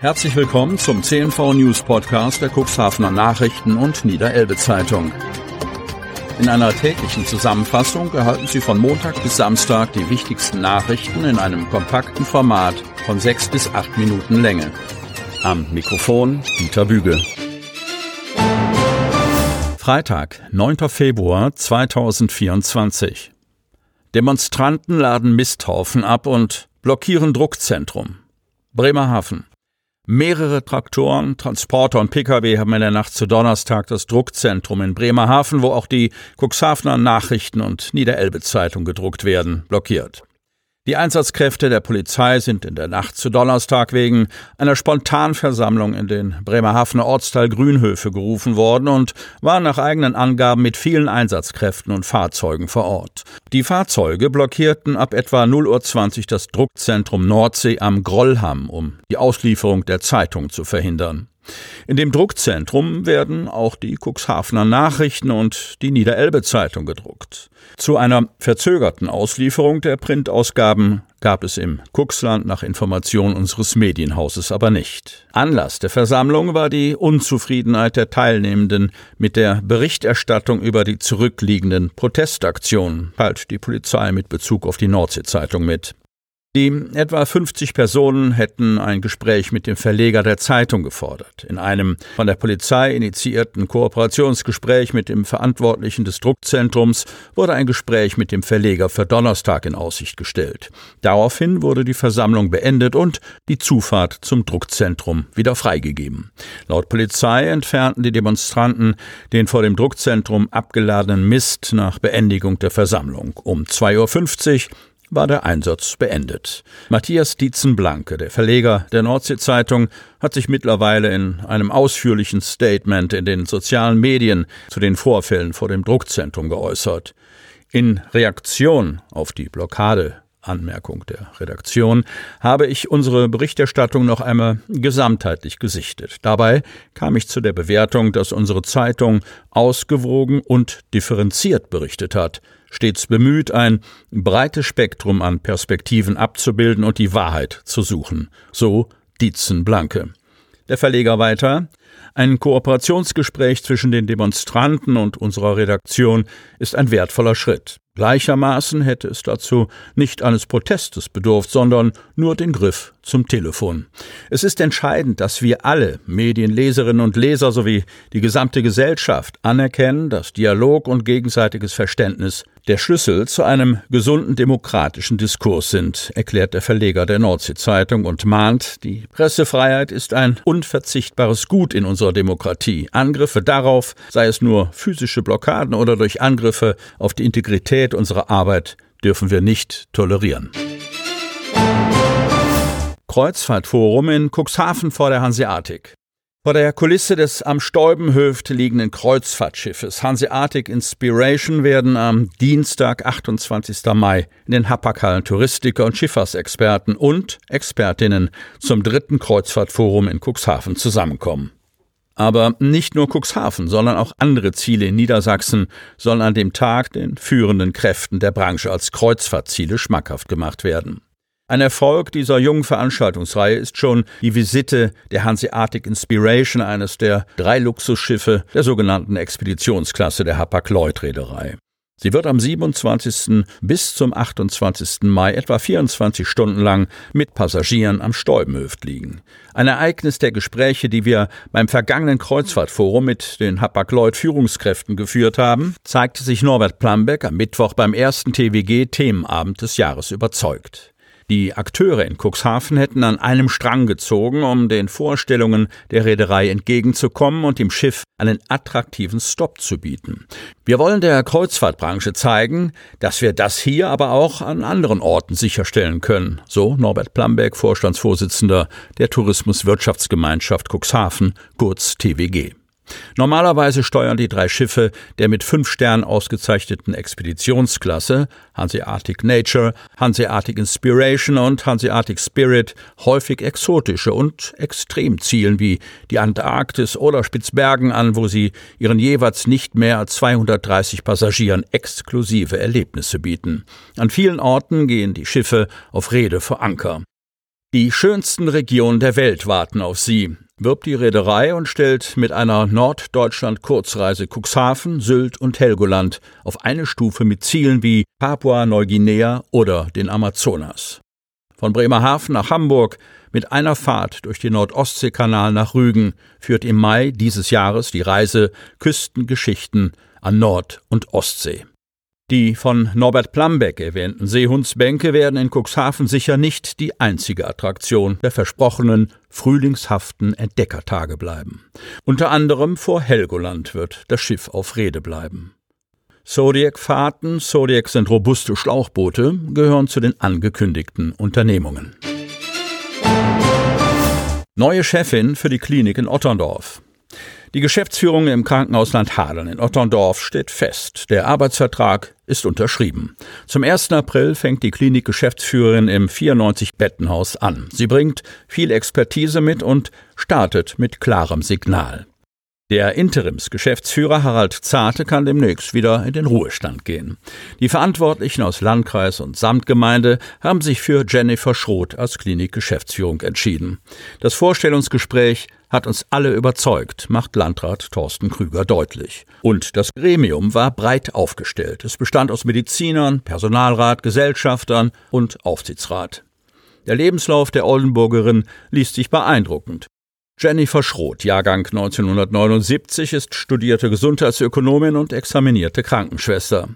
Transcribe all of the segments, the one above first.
Herzlich willkommen zum CNV News Podcast der Cuxhavener Nachrichten und Niederelbe Zeitung. In einer täglichen Zusammenfassung erhalten Sie von Montag bis Samstag die wichtigsten Nachrichten in einem kompakten Format von sechs bis acht Minuten Länge. Am Mikrofon Dieter Bügel. Freitag, 9. Februar 2024. Demonstranten laden Misthaufen ab und blockieren Druckzentrum. Bremerhaven. Mehrere Traktoren, Transporter und Pkw haben in der Nacht zu Donnerstag das Druckzentrum in Bremerhaven, wo auch die Cuxhavener Nachrichten und Niederelbe Zeitung gedruckt werden, blockiert. Die Einsatzkräfte der Polizei sind in der Nacht zu Donnerstag wegen einer Spontanversammlung in den Bremerhavener Ortsteil Grünhöfe gerufen worden und waren nach eigenen Angaben mit vielen Einsatzkräften und Fahrzeugen vor Ort. Die Fahrzeuge blockierten ab etwa 0.20 Uhr das Druckzentrum Nordsee am Grollham, um die Auslieferung der Zeitung zu verhindern. In dem Druckzentrum werden auch die Cuxhavener Nachrichten und die Niederelbe Zeitung gedruckt. Zu einer verzögerten Auslieferung der Printausgaben gab es im Cuxland nach Information unseres Medienhauses aber nicht. Anlass der Versammlung war die Unzufriedenheit der Teilnehmenden mit der Berichterstattung über die zurückliegenden Protestaktionen, teilt die Polizei mit Bezug auf die Nordsee-Zeitung mit. Die etwa 50 Personen hätten ein Gespräch mit dem Verleger der Zeitung gefordert. In einem von der Polizei initiierten Kooperationsgespräch mit dem Verantwortlichen des Druckzentrums wurde ein Gespräch mit dem Verleger für Donnerstag in Aussicht gestellt. Daraufhin wurde die Versammlung beendet und die Zufahrt zum Druckzentrum wieder freigegeben. Laut Polizei entfernten die Demonstranten den vor dem Druckzentrum abgeladenen Mist nach Beendigung der Versammlung. Um 2.50 Uhr war der Einsatz beendet. Matthias Dietzenblanke, der Verleger der Nordsee-Zeitung, hat sich mittlerweile in einem ausführlichen Statement in den sozialen Medien zu den Vorfällen vor dem Druckzentrum geäußert. In Reaktion auf die Blockade Anmerkung der Redaktion, habe ich unsere Berichterstattung noch einmal gesamtheitlich gesichtet. Dabei kam ich zu der Bewertung, dass unsere Zeitung ausgewogen und differenziert berichtet hat stets bemüht, ein breites Spektrum an Perspektiven abzubilden und die Wahrheit zu suchen. So Dietzen Blanke. Der Verleger weiter. Ein Kooperationsgespräch zwischen den Demonstranten und unserer Redaktion ist ein wertvoller Schritt. Gleichermaßen hätte es dazu nicht eines Protestes bedurft, sondern nur den Griff zum Telefon. Es ist entscheidend, dass wir alle Medienleserinnen und Leser sowie die gesamte Gesellschaft anerkennen, dass Dialog und gegenseitiges Verständnis der Schlüssel zu einem gesunden demokratischen Diskurs sind, erklärt der Verleger der Nordsee-Zeitung und mahnt, die Pressefreiheit ist ein unverzichtbares Gut in unserer Demokratie. Angriffe darauf, sei es nur physische Blockaden oder durch Angriffe auf die Integrität unserer Arbeit, dürfen wir nicht tolerieren. Kreuzfahrtforum in Cuxhaven vor der Hanseatic. Vor der Kulisse des am Stäubenhöft liegenden Kreuzfahrtschiffes Hanseatic Inspiration werden am Dienstag, 28. Mai, in den Hapaghallen Touristiker und Schifffahrtsexperten und Expertinnen zum dritten Kreuzfahrtforum in Cuxhaven zusammenkommen. Aber nicht nur Cuxhaven, sondern auch andere Ziele in Niedersachsen sollen an dem Tag den führenden Kräften der Branche als Kreuzfahrtziele schmackhaft gemacht werden. Ein Erfolg dieser jungen Veranstaltungsreihe ist schon die Visite der Hanseatic Inspiration, eines der drei Luxusschiffe der sogenannten Expeditionsklasse der Hapag-Lloyd-Reederei. Sie wird am 27. bis zum 28. Mai etwa 24 Stunden lang mit Passagieren am Stäubenhöft liegen. Ein Ereignis der Gespräche, die wir beim vergangenen Kreuzfahrtforum mit den Hapag-Lloyd Führungskräften haben, zeigte sich Norbert Plambeck am Mittwoch beim ersten TWG-Themenabend des Jahres überzeugt. Die Akteure in Cuxhaven hätten an einem Strang gezogen, um den Vorstellungen der Reederei entgegenzukommen und dem Schiff einen attraktiven Stop zu bieten. Wir wollen der Kreuzfahrtbranche zeigen, dass wir das hier aber auch an anderen Orten sicherstellen können, so Norbert Plamberg, Vorstandsvorsitzender der Tourismuswirtschaftsgemeinschaft Cuxhaven, kurz TWG. Normalerweise steuern die drei Schiffe der mit fünf Sternen ausgezeichneten Expeditionsklasse Hanseatic Nature, Hanseatic Inspiration und Hanseatic Spirit häufig exotische und Extremzielen wie die Antarktis oder Spitzbergen an, wo sie ihren jeweils nicht mehr als 230 Passagieren exklusive Erlebnisse bieten. An vielen Orten gehen die Schiffe auf Rede vor Anker. Die schönsten Regionen der Welt warten auf Sie, wirbt die Reederei und stellt mit einer Norddeutschland-Kurzreise Cuxhaven, Sylt und Helgoland auf eine Stufe mit Zielen wie Papua-Neuguinea oder den Amazonas. Von Bremerhaven nach Hamburg mit einer Fahrt durch den Nordostseekanal nach Rügen führt im Mai dieses Jahres die Reise Küstengeschichten an Nord- und Ostsee. Die von Norbert Plambeck erwähnten Seehundsbänke werden in Cuxhaven sicher nicht die einzige Attraktion der versprochenen frühlingshaften Entdeckertage bleiben. Unter anderem vor Helgoland wird das Schiff auf Rede bleiben. Zodiac-Fahrten, Zodiac sind robuste Schlauchboote, gehören zu den angekündigten Unternehmungen. Neue Chefin für die Klinik in Otterndorf. Die Geschäftsführung im Krankenhausland Hadern in Otterndorf steht fest. Der Arbeitsvertrag ist unterschrieben. Zum 1. April fängt die Klinikgeschäftsführerin im 94-Bettenhaus an. Sie bringt viel Expertise mit und startet mit klarem Signal. Der Interimsgeschäftsführer Harald Zarte kann demnächst wieder in den Ruhestand gehen. Die Verantwortlichen aus Landkreis und Samtgemeinde haben sich für Jennifer Schroth als Klinikgeschäftsführung entschieden. Das Vorstellungsgespräch hat uns alle überzeugt, macht Landrat Thorsten Krüger deutlich. Und das Gremium war breit aufgestellt. Es bestand aus Medizinern, Personalrat, Gesellschaftern und Aufsichtsrat. Der Lebenslauf der Oldenburgerin liest sich beeindruckend. Jennifer Schroth, Jahrgang 1979, ist studierte Gesundheitsökonomin und examinierte Krankenschwester.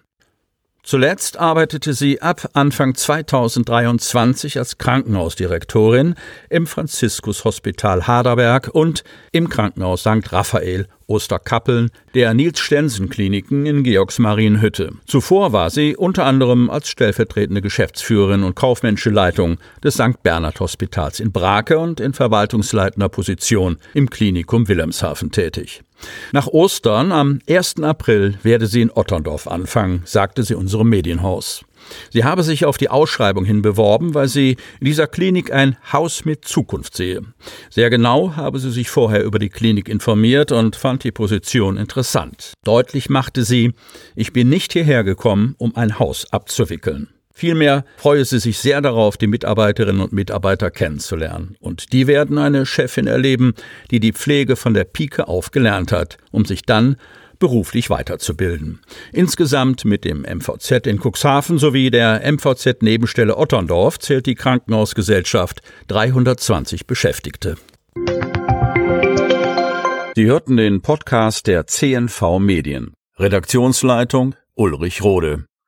Zuletzt arbeitete sie ab Anfang 2023 als Krankenhausdirektorin im Franziskus Hospital Haderberg und im Krankenhaus St. Raphael Osterkappeln der Nils-Stensen-Kliniken in Georgsmarienhütte. Zuvor war sie unter anderem als stellvertretende Geschäftsführerin und kaufmännische Leitung des St. Bernhard Hospitals in Brake und in verwaltungsleitender Position im Klinikum Wilhelmshaven tätig. Nach Ostern am 1. April werde sie in Otterndorf anfangen, sagte sie unserem Medienhaus. Sie habe sich auf die Ausschreibung hin beworben, weil sie in dieser Klinik ein Haus mit Zukunft sehe. Sehr genau habe sie sich vorher über die Klinik informiert und fand die Position interessant. Deutlich machte sie, ich bin nicht hierher gekommen, um ein Haus abzuwickeln. Vielmehr freue sie sich sehr darauf, die Mitarbeiterinnen und Mitarbeiter kennenzulernen. Und die werden eine Chefin erleben, die die Pflege von der Pike auf gelernt hat, um sich dann beruflich weiterzubilden. Insgesamt mit dem MVZ in Cuxhaven sowie der MVZ-Nebenstelle Otterndorf zählt die Krankenhausgesellschaft 320 Beschäftigte. Sie hörten den Podcast der CNV Medien. Redaktionsleitung Ulrich Rode.